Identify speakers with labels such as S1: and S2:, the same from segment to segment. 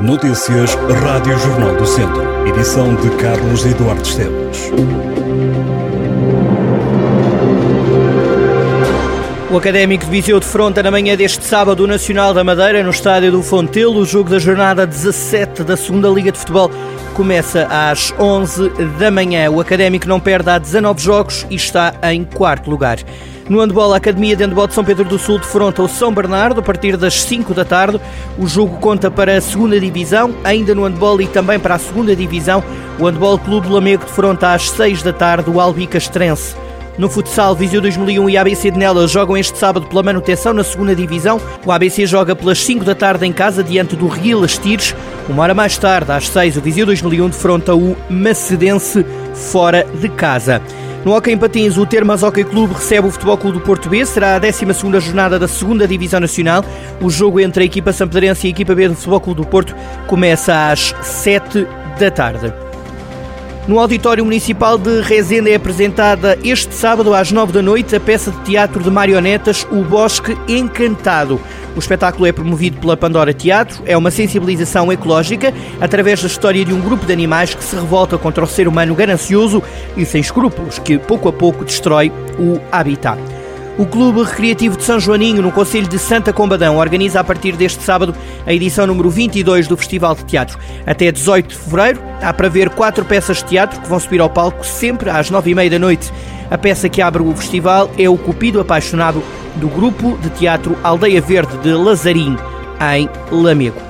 S1: Notícias Rádio Jornal do Centro. Edição de Carlos Eduardo Esteves.
S2: O Académico de Viseu defronta na manhã deste sábado o Nacional da Madeira no estádio do Fontelo. O jogo da jornada 17 da Segunda Liga de Futebol começa às 11 da manhã. O Académico não perde há 19 jogos e está em quarto lugar. No handball, a Academia de Handball de São Pedro do Sul defronta o São Bernardo a partir das 5 da tarde. O jogo conta para a segunda divisão, ainda no handball e também para a segunda divisão. O Handball Clube do Lamego defronta às 6 da tarde o Albi Castrense. No futsal, Viseu 2001 e ABC de Nelas jogam este sábado pela manutenção na segunda divisão. O ABC joga pelas 5 da tarde em casa diante do Rio Tires. Uma hora mais tarde, às 6, o Viseu 2001 defronta o Macedense fora de casa. No Hockey em Patins, o Termas Hockey Clube recebe o Futebol Clube do Porto B. Será a 12 jornada da 2 Divisão Nacional. O jogo entre a equipa sampadense e a equipa B do Futebol Clube do Porto começa às 7 da tarde. No Auditório Municipal de Rezende é apresentada este sábado às 9 da noite a peça de teatro de marionetas O Bosque Encantado. O espetáculo é promovido pela Pandora Teatro, é uma sensibilização ecológica através da história de um grupo de animais que se revolta contra o ser humano ganancioso e sem escrúpulos, que pouco a pouco destrói o habitat. O Clube Recreativo de São Joaninho, no Conselho de Santa Combadão, organiza a partir deste sábado a edição número 22 do Festival de Teatro. Até 18 de fevereiro, há para ver quatro peças de teatro que vão subir ao palco sempre às nove e meia da noite. A peça que abre o festival é O Cupido Apaixonado, do grupo de teatro Aldeia Verde de Lazarim, em Lamego.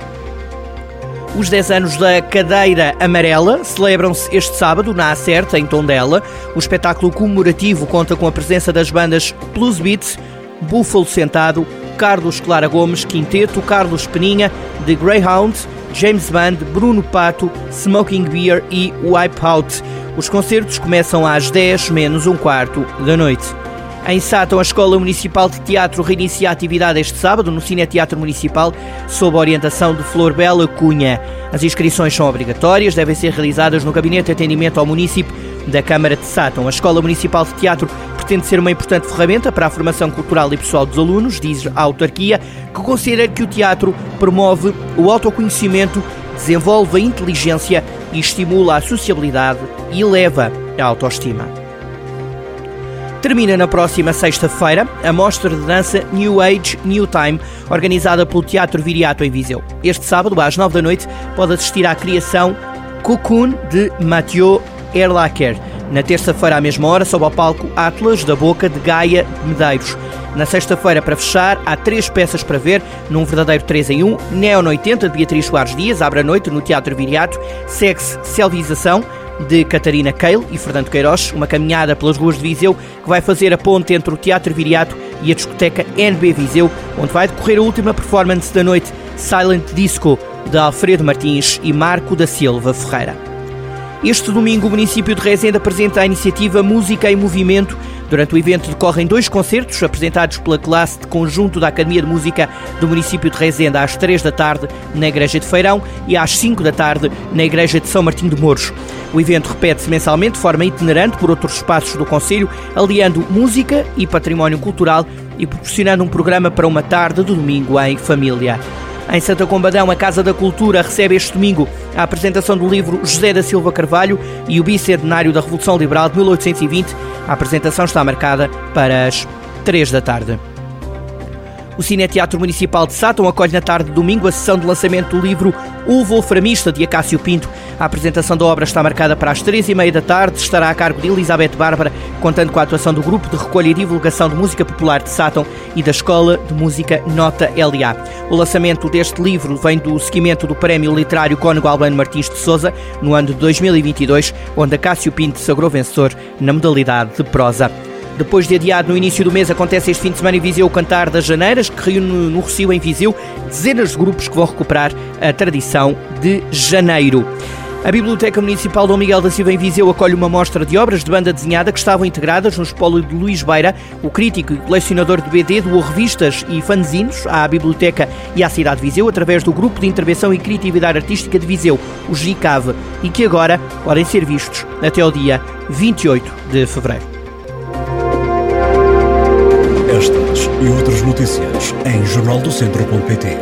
S2: Os 10 anos da Cadeira Amarela celebram-se este sábado na Acerta, em Tondela. O espetáculo comemorativo conta com a presença das bandas Plus Beats, Búfalo Sentado, Carlos Clara Gomes, Quinteto, Carlos Peninha, The Greyhound, James Band, Bruno Pato, Smoking Beer e Wipeout. Os concertos começam às 10 menos um quarto da noite. Em Sátão, a Escola Municipal de Teatro reinicia a atividade este sábado no Cine Teatro Municipal, sob a orientação de Flor Bela Cunha. As inscrições são obrigatórias, devem ser realizadas no Gabinete de Atendimento ao Município da Câmara de Sátão. A Escola Municipal de Teatro pretende ser uma importante ferramenta para a formação cultural e pessoal dos alunos, diz a autarquia, que considera que o teatro promove o autoconhecimento, desenvolve a inteligência e estimula a sociabilidade e eleva a autoestima. Termina na próxima sexta-feira a mostra de dança New Age, New Time, organizada pelo Teatro Viriato em Viseu. Este sábado, às nove da noite, pode assistir à criação Cocoon de Mathieu Erlacher. Na terça-feira, à mesma hora, sob ao palco Atlas da Boca de Gaia de Medeiros. Na sexta-feira, para fechar, há três peças para ver, num verdadeiro 3 em 1. Neo 80, de Beatriz Soares Dias, abre a noite no Teatro Viriato. Sex Selvização, de Catarina Keil e Fernando Queiroz, uma caminhada pelas ruas de Viseu que vai fazer a ponte entre o Teatro Viriato e a discoteca NB Viseu, onde vai decorrer a última performance da noite, Silent Disco, de Alfredo Martins e Marco da Silva Ferreira. Este domingo, o município de Rezende apresenta a iniciativa Música em Movimento, Durante o evento decorrem dois concertos apresentados pela classe de conjunto da Academia de Música do município de Rezende às 3 da tarde na Igreja de Feirão e às 5 da tarde na Igreja de São Martinho de Mouros. O evento repete-se mensalmente de forma itinerante por outros espaços do Conselho, aliando música e património cultural e proporcionando um programa para uma tarde de domingo em família. Em Santa Combadão, a Casa da Cultura recebe este domingo a apresentação do livro José da Silva Carvalho e o bicentenário da Revolução Liberal de 1820. A apresentação está marcada para as 3 da tarde. O Cine Teatro Municipal de Sátão acolhe na tarde de domingo a sessão de lançamento do livro O Wolframista, de Acácio Pinto. A apresentação da obra está marcada para as três e meia da tarde. Estará a cargo de Elizabeth Bárbara, contando com a atuação do Grupo de Recolha e Divulgação de Música Popular de Sátão e da Escola de Música Nota LA. O lançamento deste livro vem do seguimento do Prémio Literário Cônego Albano Martins de Souza, no ano de 2022, onde Acácio Pinto sagrou vencedor na modalidade de prosa. Depois de adiado no início do mês, acontece este fim de semana em Viseu o Cantar das Janeiras, que reúne no Recio em Viseu dezenas de grupos que vão recuperar a tradição de janeiro. A Biblioteca Municipal Dom Miguel da Silva em Viseu acolhe uma mostra de obras de banda desenhada que estavam integradas no espólio de Luís Beira, o crítico e colecionador de BD, doou revistas e fanzinos à Biblioteca e à cidade de Viseu através do Grupo de Intervenção e Criatividade Artística de Viseu, o GICAV, e que agora podem ser vistos até ao dia 28 de fevereiro.
S1: e outras notícias em jornaldocentro.pt.